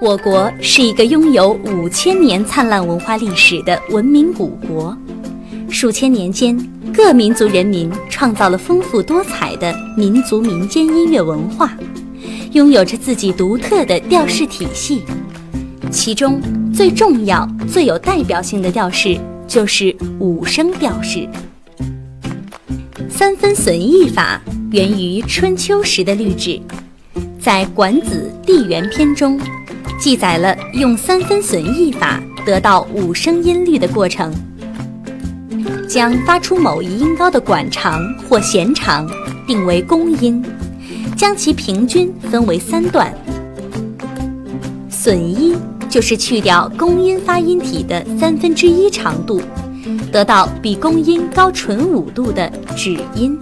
我国是一个拥有五千年灿烂文化历史的文明古国，数千年间，各民族人民创造了丰富多彩的民族民间音乐文化，拥有着自己独特的调式体系。其中最重要、最有代表性的调式就是五声调式。三分损益法源于春秋时的律制，在《管子·地原篇》中。记载了用三分损益法得到五声音律的过程，将发出某一音高的管长或弦长定为公音，将其平均分为三段。损一就是去掉公音发音体的三分之一长度，得到比公音高纯五度的指音。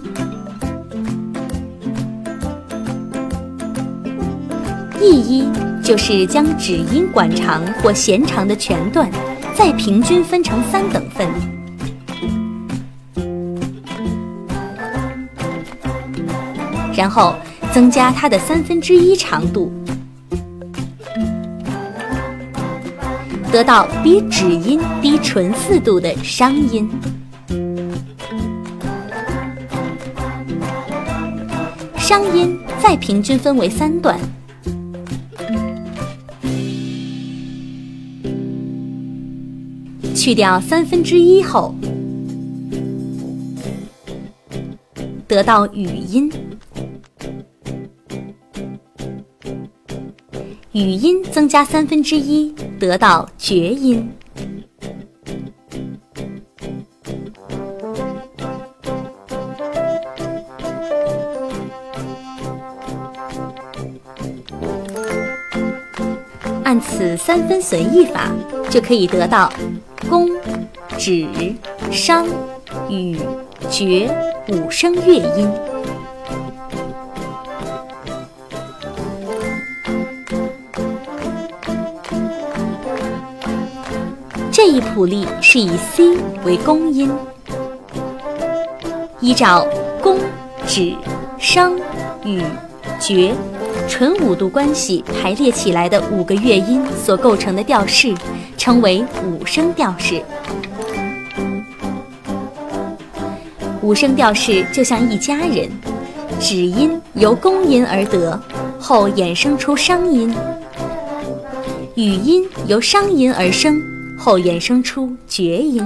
一一就是将指音管长或弦长的全段，再平均分成三等份，然后增加它的三分之一长度，得到比指音低纯四度的商音。商音再平均分为三段。去掉三分之一后，得到语音。语音增加三分之一，得到绝音。按此三分损益法，就可以得到。指、商、羽、绝五声乐音。这一谱例是以 C 为公音，依照宫、指、商、羽、绝。纯五度关系排列起来的五个乐音所构成的调式，称为五声调式。五声调式就像一家人，指音由公音而得，后衍生出商音；语音由商音而生，后衍生出绝音。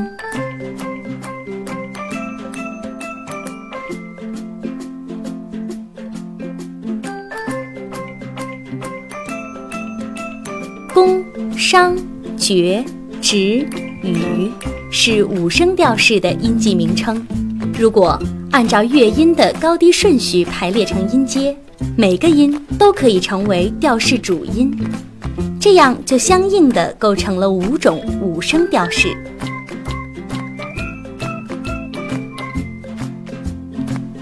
宫、商、角、徵、羽是五声调式的音记名称。如果按照乐音的高低顺序排列成音阶，每个音都可以成为调式主音，这样就相应的构成了五种五声调式。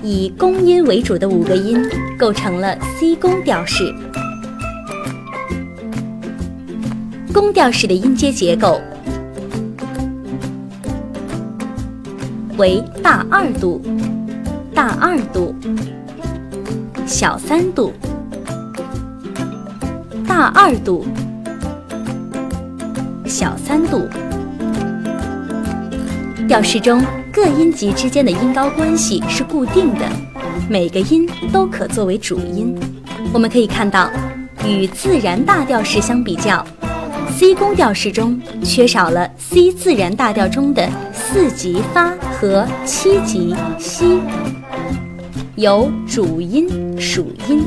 以公音为主的五个音构成了 C 宫调式。宫调式的音阶结构为大二度、大二度、小三度、大二度、小三度。调式中各音级之间的音高关系是固定的，每个音都可作为主音。我们可以看到，与自然大调式相比较。C 宫调式中缺少了 C 自然大调中的四级发和七级西，有主音属音，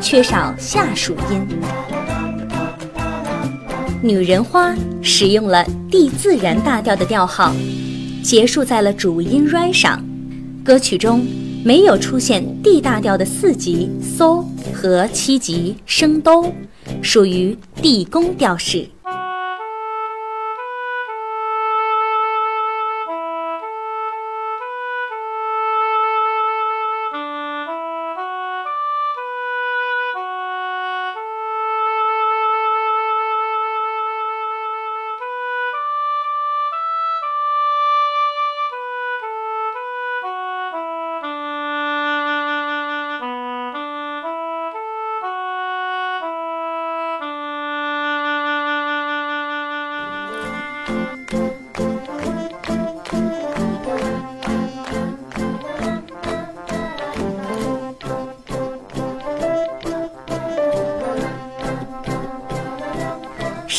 缺少下属音。女人花使用了 D 自然大调的调号，结束在了主音 Re 上。歌曲中没有出现 D 大调的四级 So 和七级升哆，属于 D 宫调式。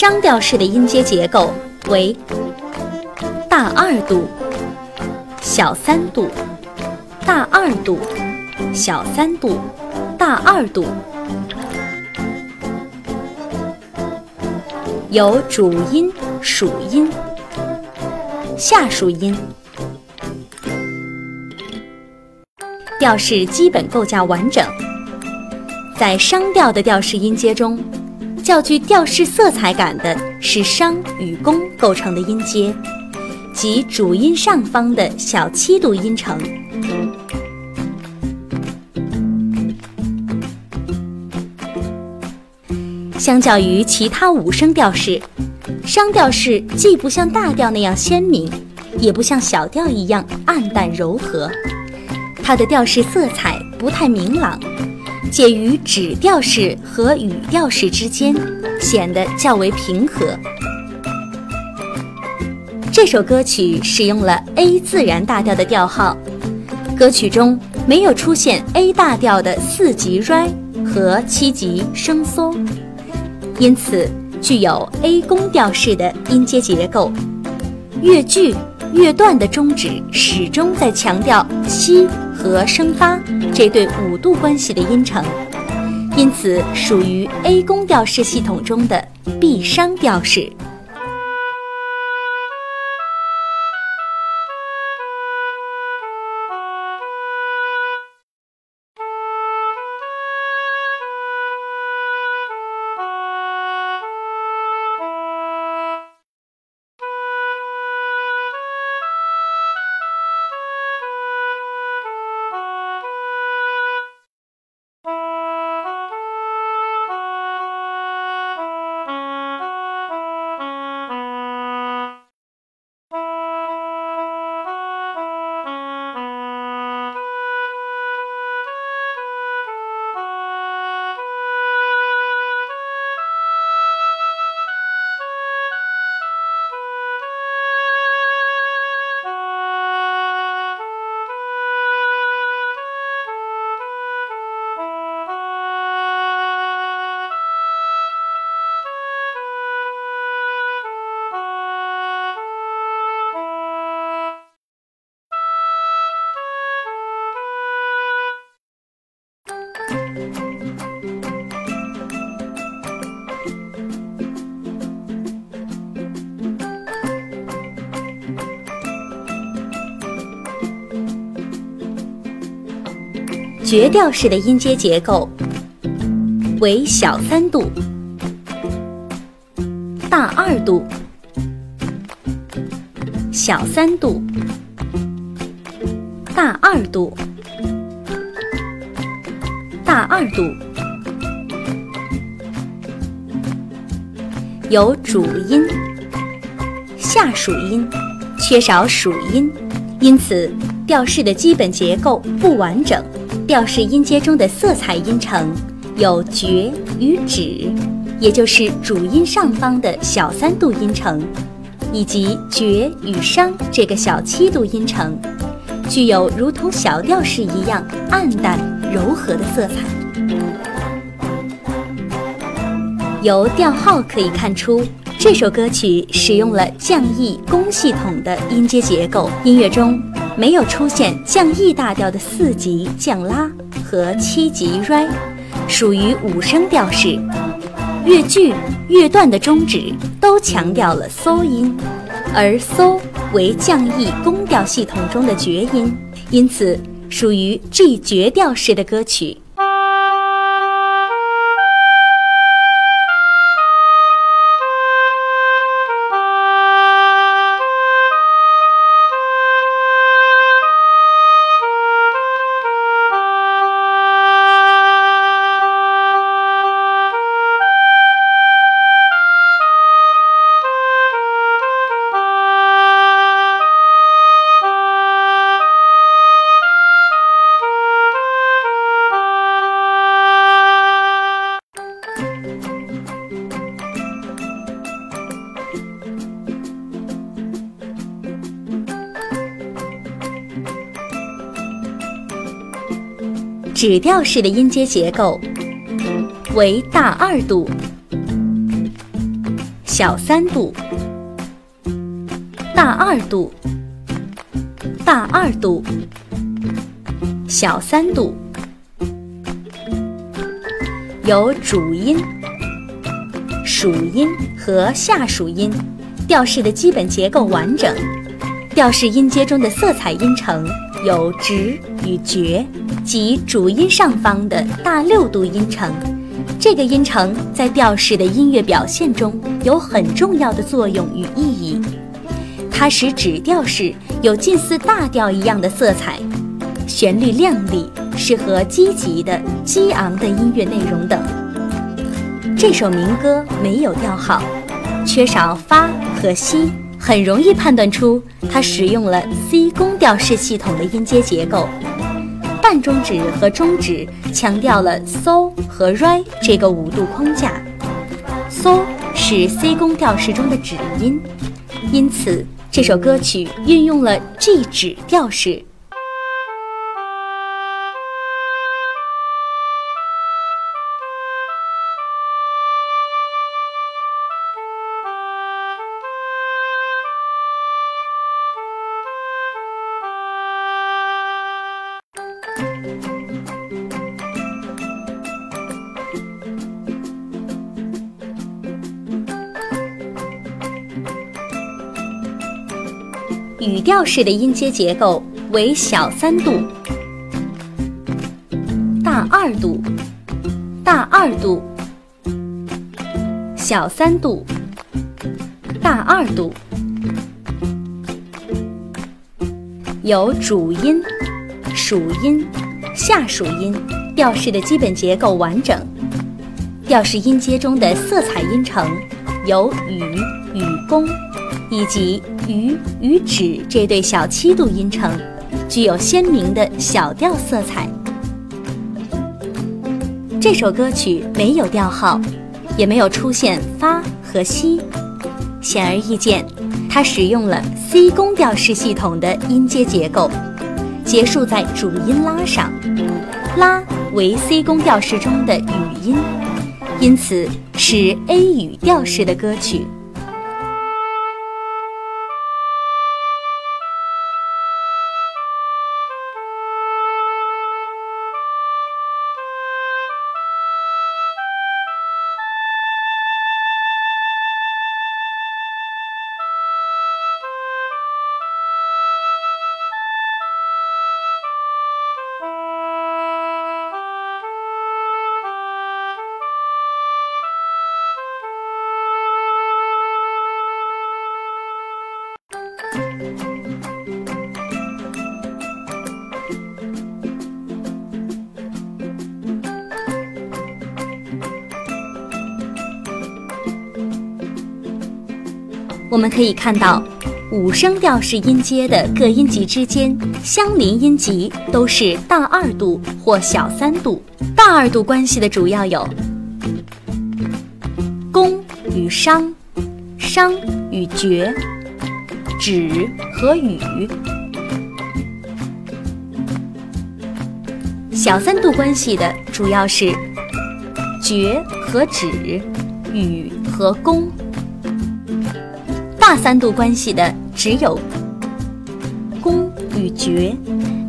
商调式的音阶结构为大二度、小三度、大二度、小三度、大二度，有主音、属音、下属音。调式基本构架完整，在商调的调式音阶中。较具调式色彩感的是商与宫构成的音阶，即主音上方的小七度音程。相较于其他五声调式，商调式既不像大调那样鲜明，也不像小调一样暗淡柔和，它的调式色彩不太明朗。介于指调式和语调式之间，显得较为平和。这首歌曲使用了 A 自然大调的调号，歌曲中没有出现 A 大调的四级 Re 和七级升嗦，因此具有 A 宫调式的音阶结构。乐句、乐段的终止始终在强调西。和升发这对五度关系的音程，因此属于 A 宫调式系统中的 B 商调式。绝调式的音阶结构为小三度、大二度、小三度、大二度、大二度，有主音、下属音，缺少属音，因此调式的基本结构不完整。调式音阶中的色彩音程有绝与止，也就是主音上方的小三度音程，以及绝与商这个小七度音程，具有如同小调式一样暗淡柔和的色彩。由调号可以看出，这首歌曲使用了降 E 宫系统的音阶结构，音乐中。没有出现降 E 大调的四级降拉和七级 Re，属于五声调式。乐句、乐段的终止都强调了嗦音，而嗦为降 E 宫调系统中的绝音，因此属于 G 绝调式的歌曲。指调式的音阶结构为大二度、小三度、大二度、大二度、小三度，有主音、属音和下属音，调式的基本结构完整。调式音阶中的色彩音程有直与绝，即主音上方的大六度音程。这个音程在调式的音乐表现中有很重要的作用与意义，它使指调式有近似大调一样的色彩，旋律亮丽，适合积极的、激昂的音乐内容等。这首民歌没有调号，缺少发和西。很容易判断出它使用了 C 宫调式系统的音阶结构，半中指和中指强调了 So 和 Re 这个五度框架。So 是 C 宫调式中的指音，因此这首歌曲运用了 G 指调式。语调式的音阶结构为小三度、大二度、大二度、小三度、大二度，有主音、属音、下属音，调式的基本结构完整。调式音阶中的色彩音程有羽与弓。以及鱼与指这对小七度音程，具有鲜明的小调色彩。这首歌曲没有调号，也没有出现发和西，显而易见，它使用了 C 宫调式系统的音阶结构，结束在主音拉上，拉为 C 宫调式中的语音，因此是 A 语调式的歌曲。我们可以看到，五声调式音阶的各音级之间相邻音级都是大二度或小三度。大二度关系的主要有宫与商、商与绝、指和语。小三度关系的主要是绝和指、语和宫。大三度关系的只有宫与角，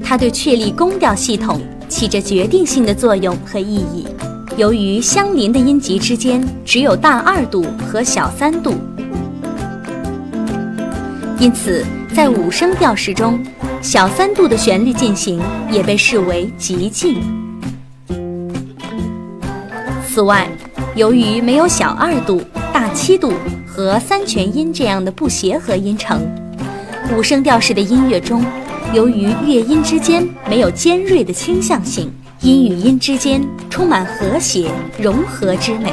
它对确立宫调系统起着决定性的作用和意义。由于相邻的音级之间只有大二度和小三度，因此在五声调式中，小三度的旋律进行也被视为极进。此外，由于没有小二度、大七度。和三全音这样的不协和音程，五声调式的音乐中，由于乐音之间没有尖锐的倾向性，音与音之间充满和谐融合之美。